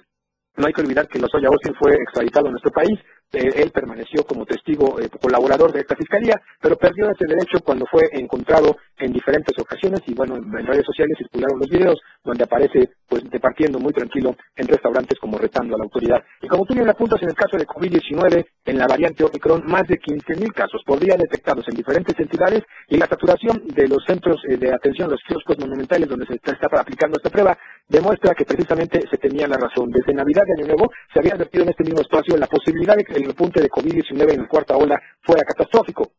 No hay que olvidar que Lozoya Austin fue extraditado a nuestro país. Eh, él permaneció como testigo eh, colaborador de esta fiscalía, pero perdió ese derecho cuando fue encontrado en diferentes ocasiones y bueno, en redes sociales circularon los videos donde aparece pues departiendo muy tranquilo en restaurantes como retando a la autoridad. Y como tú bien apuntas en el caso de COVID-19, en la variante Omicron, más de 15.000 casos podrían detectados en diferentes entidades y la saturación de los centros eh, de atención, los kioscos monumentales donde se está, está aplicando esta prueba, demuestra que precisamente se tenía la razón. Desde Navidad de Año Nuevo se había advertido en este mismo espacio la posibilidad de que el repunte de COVID-19 en la cuarta ola fuera catastrófico.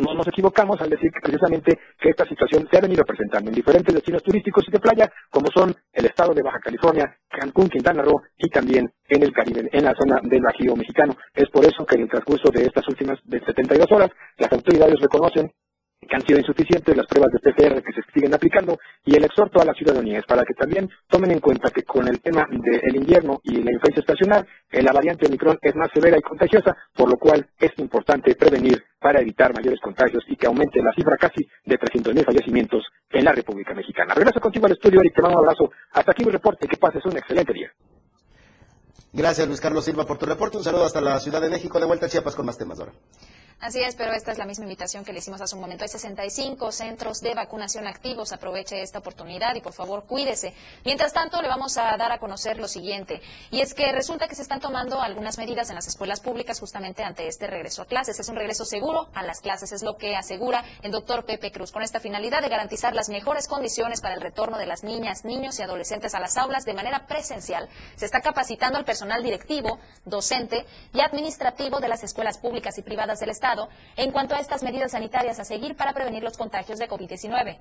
No nos equivocamos al decir que precisamente que esta situación se ha venido presentando en diferentes destinos turísticos y de playa, como son el estado de Baja California, Cancún, Quintana Roo y también en el Caribe, en la zona del Bajío mexicano. Es por eso que en el transcurso de estas últimas de 72 horas, las autoridades reconocen que han sido insuficientes las pruebas de PCR que se siguen aplicando y el exhorto a la ciudadanía es para que también tomen en cuenta que con el tema del invierno y la influencia estacional, eh, la variante Omicron es más severa y contagiosa, por lo cual es importante prevenir para evitar mayores contagios y que aumente la cifra casi de 300.000 fallecimientos en la República Mexicana. Regreso contigo al estudio, Eric, te mando un abrazo. Hasta aquí mi reporte, que pases un excelente día. Gracias, Luis Carlos Silva, por tu reporte. Un saludo hasta la Ciudad de México. De vuelta a Chiapas con más temas ahora. Así es, pero esta es la misma invitación que le hicimos hace un momento. Hay 65 centros de vacunación activos. Aproveche esta oportunidad y por favor cuídese. Mientras tanto, le vamos a dar a conocer lo siguiente. Y es que resulta que se están tomando algunas medidas en las escuelas públicas justamente ante este regreso a clases. Es un regreso seguro a las clases, es lo que asegura el doctor Pepe Cruz, con esta finalidad de garantizar las mejores condiciones para el retorno de las niñas, niños y adolescentes a las aulas de manera presencial. Se está capacitando al personal directivo, docente y administrativo de las escuelas públicas y privadas del Estado en cuanto a estas medidas sanitarias a seguir para prevenir los contagios de COVID-19.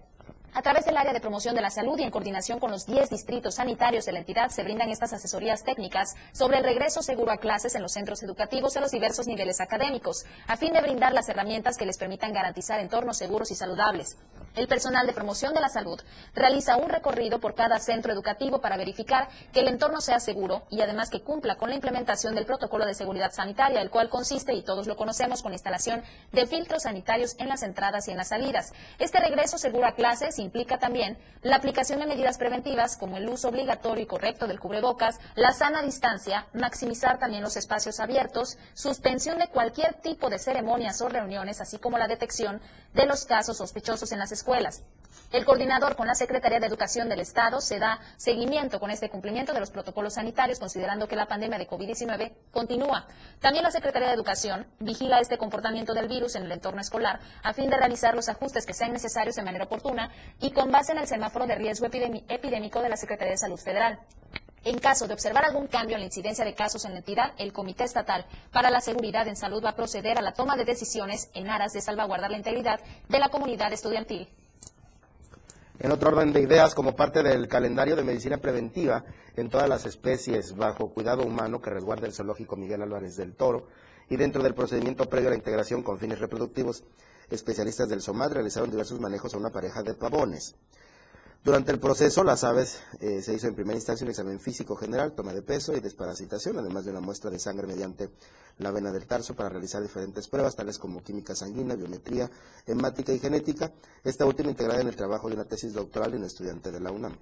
A través del área de promoción de la salud y en coordinación con los 10 distritos sanitarios de la entidad se brindan estas asesorías técnicas sobre el regreso seguro a clases en los centros educativos a los diversos niveles académicos, a fin de brindar las herramientas que les permitan garantizar entornos seguros y saludables. El personal de promoción de la salud realiza un recorrido por cada centro educativo para verificar que el entorno sea seguro y además que cumpla con la implementación del protocolo de seguridad sanitaria, el cual consiste, y todos lo conocemos, con instalación de filtros sanitarios en las entradas y en las salidas. Este regreso seguro a clases implica también la aplicación de medidas preventivas como el uso obligatorio y correcto del cubrebocas, la sana distancia, maximizar también los espacios abiertos, suspensión de cualquier tipo de ceremonias o reuniones, así como la detección de los casos sospechosos en las escuelas. El coordinador con la Secretaría de Educación del Estado se da seguimiento con este cumplimiento de los protocolos sanitarios, considerando que la pandemia de COVID-19 continúa. También la Secretaría de Educación vigila este comportamiento del virus en el entorno escolar a fin de realizar los ajustes que sean necesarios de manera oportuna y con base en el semáforo de riesgo epidémico de la Secretaría de Salud Federal. En caso de observar algún cambio en la incidencia de casos en la entidad, el Comité Estatal para la Seguridad en Salud va a proceder a la toma de decisiones en aras de salvaguardar la integridad de la comunidad estudiantil. En otro orden de ideas, como parte del calendario de medicina preventiva en todas las especies bajo cuidado humano que resguarda el zoológico Miguel Álvarez del Toro y dentro del procedimiento previo a la integración con fines reproductivos, especialistas del SOMAD realizaron diversos manejos a una pareja de pavones. Durante el proceso, las aves eh, se hizo en primera instancia un examen físico general, toma de peso y desparasitación, además de una muestra de sangre mediante la vena del tarso para realizar diferentes pruebas, tales como química sanguínea, biometría, hemática y genética, esta última integrada en el trabajo de una tesis doctoral de un estudiante de la UNAM.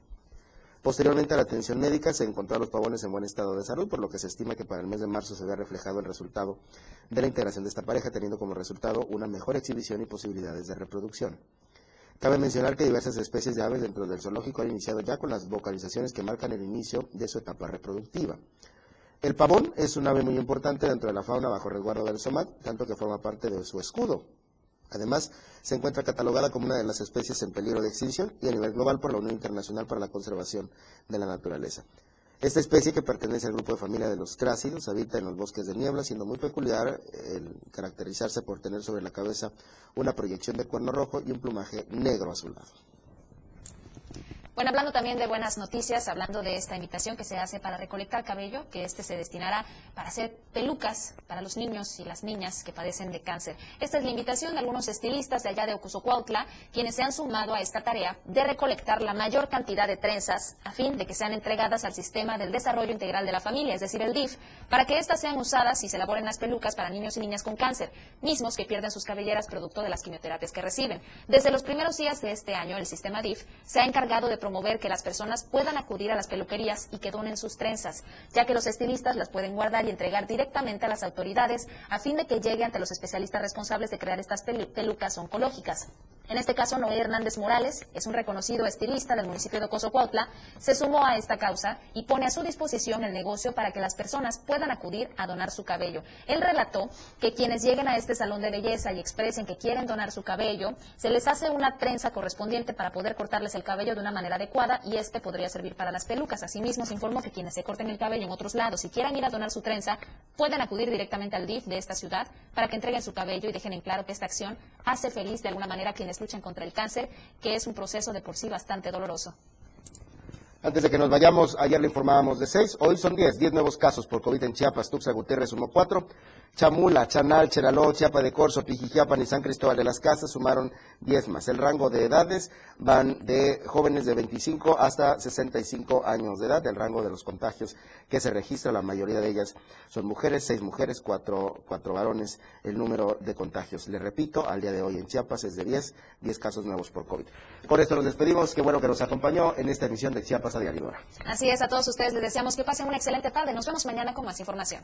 Posteriormente a la atención médica se encontró a los pavones en buen estado de salud, por lo que se estima que para el mes de marzo se vea reflejado el resultado de la integración de esta pareja, teniendo como resultado una mejor exhibición y posibilidades de reproducción. Cabe mencionar que diversas especies de aves dentro del zoológico han iniciado ya con las vocalizaciones que marcan el inicio de su etapa reproductiva. El pavón es un ave muy importante dentro de la fauna bajo resguardo del SOMAT, tanto que forma parte de su escudo. Además, se encuentra catalogada como una de las especies en peligro de extinción y a nivel global por la Unión Internacional para la Conservación de la Naturaleza. Esta especie, que pertenece al grupo de familia de los crácidos, habita en los bosques de niebla, siendo muy peculiar el caracterizarse por tener sobre la cabeza una proyección de cuerno rojo y un plumaje negro azulado. Bueno, hablando también de buenas noticias, hablando de esta invitación que se hace para recolectar cabello, que este se destinará para hacer pelucas para los niños y las niñas que padecen de cáncer. Esta es la invitación de algunos estilistas de allá de Ocusocuautla, quienes se han sumado a esta tarea de recolectar la mayor cantidad de trenzas a fin de que sean entregadas al Sistema del Desarrollo Integral de la Familia, es decir, el DIF, para que éstas sean usadas y se elaboren las pelucas para niños y niñas con cáncer, mismos que pierden sus cabelleras producto de las quimioterapias que reciben. Desde los primeros días de este año, el sistema DIF se ha encargado de promover que las personas puedan acudir a las peluquerías y que donen sus trenzas, ya que los estilistas las pueden guardar y entregar directamente a las autoridades a fin de que llegue ante los especialistas responsables de crear estas pelucas oncológicas. En este caso, Noé Hernández Morales es un reconocido estilista del municipio de Cozocuautla, se sumó a esta causa y pone a su disposición el negocio para que las personas puedan acudir a donar su cabello. Él relató que quienes lleguen a este salón de belleza y expresen que quieren donar su cabello, se les hace una trenza correspondiente para poder cortarles el cabello de una manera adecuada y este podría servir para las pelucas. Asimismo, se informó que quienes se corten el cabello en otros lados y quieran ir a donar su trenza, pueden acudir directamente al DIF de esta ciudad para que entreguen su cabello y dejen en claro que esta acción hace feliz de alguna manera a quienes luchan contra el cáncer, que es un proceso de por sí bastante doloroso. Antes de que nos vayamos, ayer le informábamos de seis, hoy son diez, diez nuevos casos por COVID en Chiapas, Tuxa Gutiérrez sumó cuatro, Chamula, Chanal, Cheraló, Chiapa de Corzo, Pijijiapan y San Cristóbal de las Casas sumaron diez más. El rango de edades van de jóvenes de 25 hasta 65 años de edad, el rango de los contagios que se registra, la mayoría de ellas son mujeres, seis mujeres, cuatro, cuatro varones, el número de contagios. Le repito, al día de hoy en Chiapas es de 10, 10 casos nuevos por COVID. Por esto nos despedimos, qué bueno que nos acompañó en esta emisión de Chiapas a diario. Así es, a todos ustedes les deseamos que pasen una excelente tarde. Nos vemos mañana con más información.